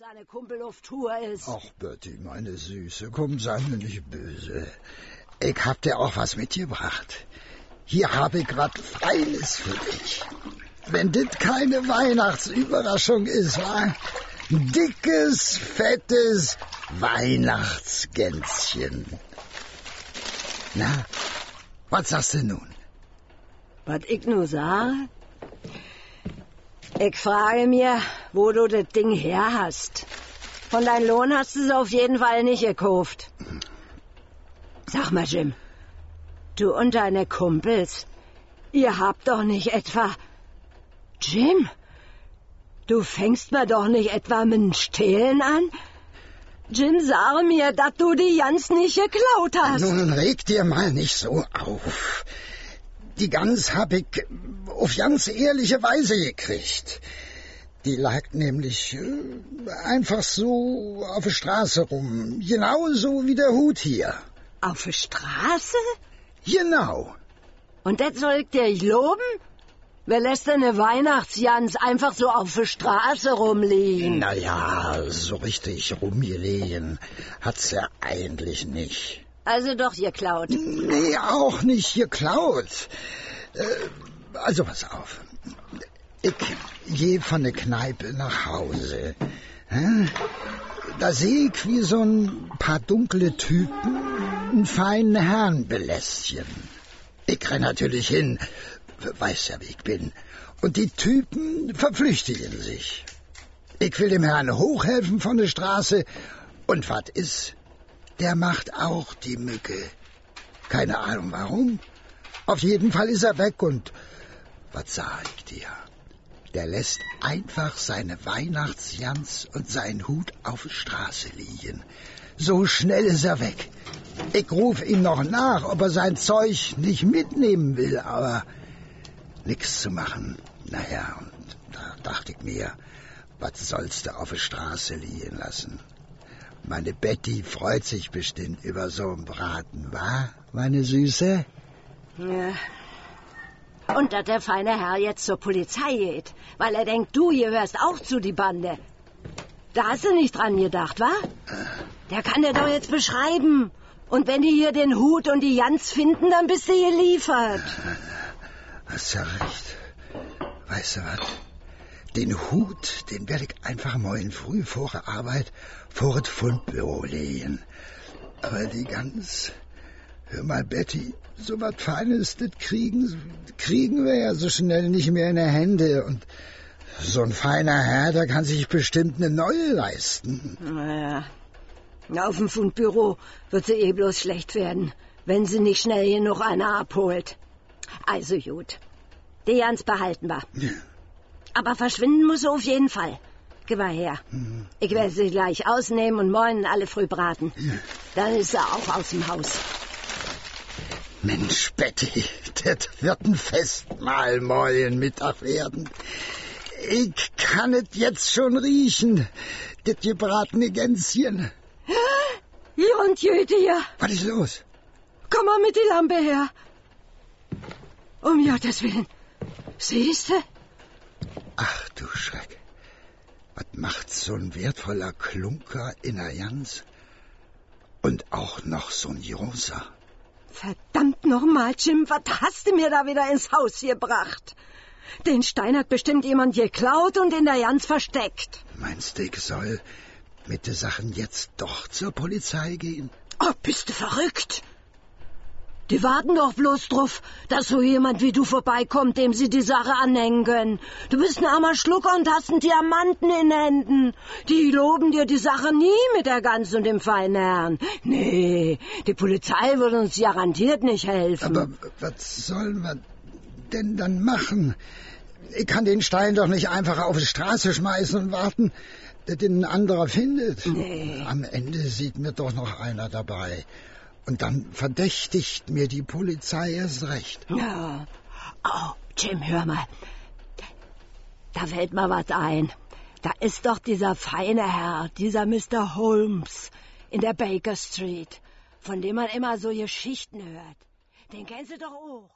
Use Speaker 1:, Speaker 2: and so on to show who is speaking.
Speaker 1: seine Kumpel auf Tour ist.
Speaker 2: Ach, Bertie, meine Süße, komm, sei mir nicht böse. Ich hab dir auch was mitgebracht. Hier habe ich grad Feines für dich. Wenn das keine Weihnachtsüberraschung ist, wa? Dickes, fettes Weihnachtsgänschen. Na, was sagst du nun?
Speaker 1: Was ich nur sage? Ich frage mir, wo du das Ding her hast. Von deinem Lohn hast du es auf jeden Fall nicht gekauft. Sag mal, Jim, du und deine Kumpels, ihr habt doch nicht etwa... Jim, du fängst mir doch nicht etwa mit dem Stehlen an? Jim, sag mir, dass du die Gans nicht geklaut hast.
Speaker 2: Nun reg dir mal nicht so auf. Die Gans hab ich auf ganz ehrliche Weise gekriegt. Die lag nämlich äh, einfach so auf der Straße rum. Genauso wie der Hut hier.
Speaker 1: Auf der Straße?
Speaker 2: Genau.
Speaker 1: Und das soll ich dir loben? Wer lässt denn eine Weihnachtsjans einfach so auf der Straße rumliegen?
Speaker 2: Naja, so richtig rumgelegen hat's ja eigentlich nicht.
Speaker 1: Also doch geklaut.
Speaker 2: Nee, auch nicht geklaut. Äh, also pass auf. Ich gehe von der Kneipe nach Hause. Da sehe ich, wie so ein paar dunkle Typen einen feinen Herrn belästigen. Ich renn natürlich hin, weiß ja, wie ich bin. Und die Typen verflüchtigen sich. Ich will dem Herrn hochhelfen von der Straße. Und was ist? Der macht auch die Mücke. Keine Ahnung warum. Auf jeden Fall ist er weg und was sag ich dir? Der lässt einfach seine Weihnachtsjans und seinen Hut auf der Straße liegen. So schnell ist er weg. Ich ruf ihm noch nach, ob er sein Zeug nicht mitnehmen will, aber nix zu machen. Naja, und da dachte ich mir, was sollst du auf der Straße liegen lassen? Meine Betty freut sich bestimmt über so einen Braten, wa, meine Süße?
Speaker 1: Ja. Und dass der feine Herr jetzt zur Polizei geht, weil er denkt, du gehörst auch zu die Bande. Da hast du nicht dran gedacht, wa? Der kann dir doch jetzt beschreiben. Und wenn die hier den Hut und die Jans finden, dann bist du geliefert.
Speaker 2: Hast ja recht. Weißt du was? Den Hut, den werde ich einfach morgen früh vor der Arbeit vor das Fundbüro legen. Aber die Gans... Hör mal, Betty, so was Feines, das kriegen, kriegen wir ja so schnell nicht mehr in die Hände. Und so ein feiner Herr, der kann sich bestimmt eine neue leisten.
Speaker 1: Naja, auf dem Fundbüro wird sie eh bloß schlecht werden, wenn sie nicht schnell genug einer abholt. Also gut, die Jans behalten wir.
Speaker 2: Ja.
Speaker 1: Aber verschwinden muss sie auf jeden Fall. Geh mal her. Ich werde sie gleich ausnehmen und morgen alle früh braten. Dann ist sie auch aus dem Haus.
Speaker 2: Mensch, Betty, das wird ein Festmahl morgen Mittag werden. Ich kann es jetzt schon riechen, das gebratene Gänschen.
Speaker 1: Hier und hier.
Speaker 2: Was ist los?
Speaker 1: Komm mal mit die Lampe her. Um Gottes Willen. Siehste?
Speaker 2: Ach du Schreck. Was macht so ein wertvoller Klunker in der Jans? Und auch noch so ein großer.
Speaker 1: Verdammt nochmal, Jim, was hast du mir da wieder ins Haus gebracht? Den Stein hat bestimmt jemand geklaut und in der Jans versteckt.
Speaker 2: Meinst du, ich soll mit den Sachen jetzt doch zur Polizei gehen?
Speaker 1: Oh, bist du verrückt? Die warten doch bloß drauf, dass so jemand wie du vorbeikommt, dem sie die Sache anhängen können. Du bist ein armer Schlucker und hast einen Diamanten in Händen. Die loben dir die Sache nie mit der Gans und dem feinen Herrn. Nee, die Polizei wird uns garantiert nicht helfen.
Speaker 2: Aber was sollen wir denn dann machen? Ich kann den Stein doch nicht einfach auf die Straße schmeißen und warten, dass den ein anderer findet.
Speaker 1: Nee.
Speaker 2: Am Ende sieht mir doch noch einer dabei. Und dann verdächtigt mir die Polizei erst recht.
Speaker 1: Ja. Oh, Jim, hör mal. Da fällt mir was ein. Da ist doch dieser feine Herr, dieser Mr. Holmes in der Baker Street, von dem man immer so Geschichten hört. Den kennst du doch auch.